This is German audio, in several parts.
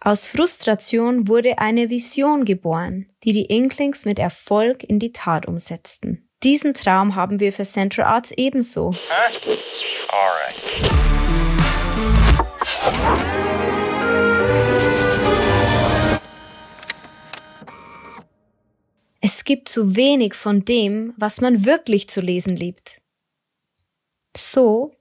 Aus Frustration wurde eine Vision geboren, die die Inklings mit Erfolg in die Tat umsetzten. Diesen Traum haben wir für Central Arts ebenso. Es gibt zu wenig von dem, was man wirklich zu lesen liebt. So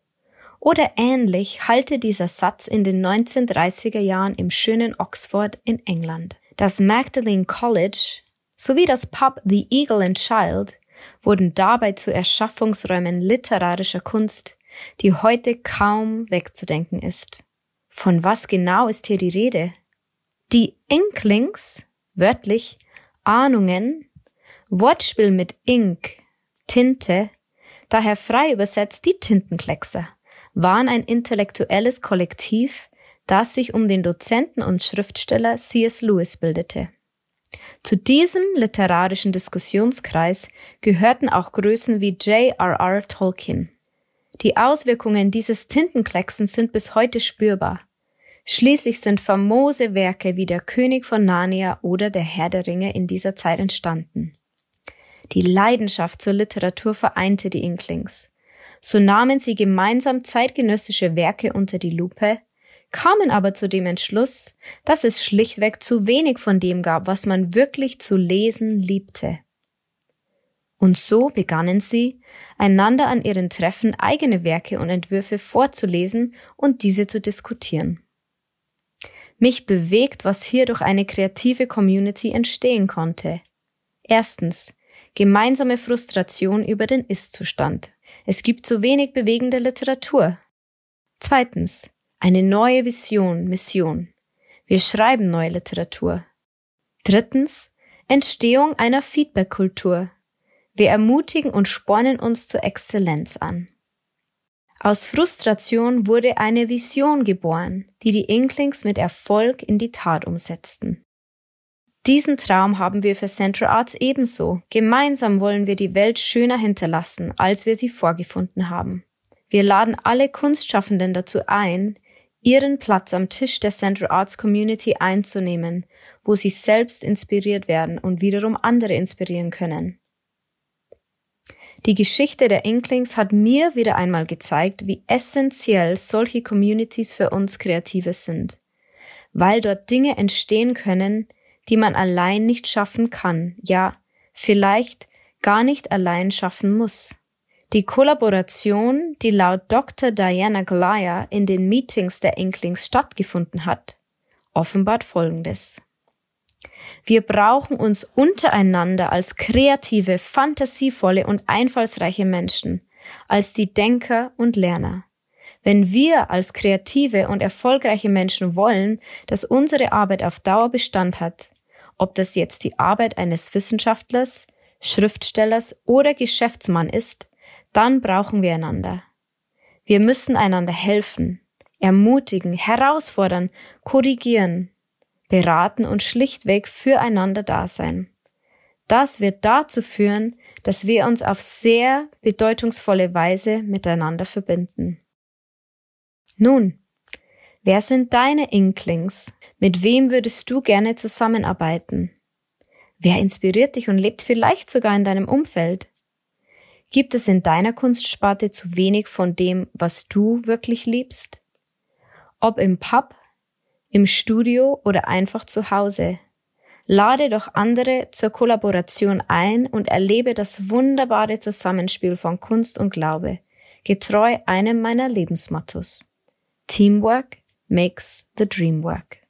oder ähnlich halte dieser Satz in den 1930er Jahren im schönen Oxford in England. Das Magdalene College sowie das Pub The Eagle and Child wurden dabei zu Erschaffungsräumen literarischer Kunst, die heute kaum wegzudenken ist. Von was genau ist hier die Rede? Die Inklings, wörtlich Ahnungen, Wortspiel mit Ink, Tinte, daher frei übersetzt die Tintenkleckser waren ein intellektuelles Kollektiv, das sich um den Dozenten und Schriftsteller C.S. Lewis bildete. Zu diesem literarischen Diskussionskreis gehörten auch Größen wie J.R.R. Tolkien. Die Auswirkungen dieses Tintenklecksens sind bis heute spürbar. Schließlich sind famose Werke wie Der König von Narnia oder Der Herr der Ringe in dieser Zeit entstanden. Die Leidenschaft zur Literatur vereinte die Inklings. So nahmen sie gemeinsam zeitgenössische Werke unter die Lupe, kamen aber zu dem Entschluss, dass es schlichtweg zu wenig von dem gab, was man wirklich zu lesen liebte. Und so begannen sie, einander an ihren Treffen eigene Werke und Entwürfe vorzulesen und diese zu diskutieren. Mich bewegt, was hier durch eine kreative Community entstehen konnte. Erstens, gemeinsame Frustration über den Ist-Zustand. Es gibt zu wenig bewegende Literatur. Zweitens, eine neue Vision, Mission. Wir schreiben neue Literatur. Drittens, Entstehung einer Feedback-Kultur. Wir ermutigen und spornen uns zur Exzellenz an. Aus Frustration wurde eine Vision geboren, die die Inklings mit Erfolg in die Tat umsetzten. Diesen Traum haben wir für Central Arts ebenso. Gemeinsam wollen wir die Welt schöner hinterlassen, als wir sie vorgefunden haben. Wir laden alle Kunstschaffenden dazu ein, ihren Platz am Tisch der Central Arts Community einzunehmen, wo sie selbst inspiriert werden und wiederum andere inspirieren können. Die Geschichte der Inklings hat mir wieder einmal gezeigt, wie essentiell solche Communities für uns Kreative sind, weil dort Dinge entstehen können, die man allein nicht schaffen kann, ja, vielleicht gar nicht allein schaffen muss. Die Kollaboration, die laut Dr. Diana Glaya in den Meetings der Inklings stattgefunden hat, offenbart Folgendes. Wir brauchen uns untereinander als kreative, fantasievolle und einfallsreiche Menschen, als die Denker und Lerner. Wenn wir als kreative und erfolgreiche Menschen wollen, dass unsere Arbeit auf Dauer Bestand hat, ob das jetzt die Arbeit eines Wissenschaftlers, Schriftstellers oder Geschäftsmann ist, dann brauchen wir einander. Wir müssen einander helfen, ermutigen, herausfordern, korrigieren, beraten und schlichtweg füreinander da sein. Das wird dazu führen, dass wir uns auf sehr bedeutungsvolle Weise miteinander verbinden. Nun, wer sind deine Inklings? Mit wem würdest du gerne zusammenarbeiten? Wer inspiriert dich und lebt vielleicht sogar in deinem Umfeld? Gibt es in deiner Kunstsparte zu wenig von dem, was du wirklich liebst? Ob im Pub, im Studio oder einfach zu Hause. Lade doch andere zur Kollaboration ein und erlebe das wunderbare Zusammenspiel von Kunst und Glaube, getreu einem meiner Lebensmottos. Teamwork makes the dream work.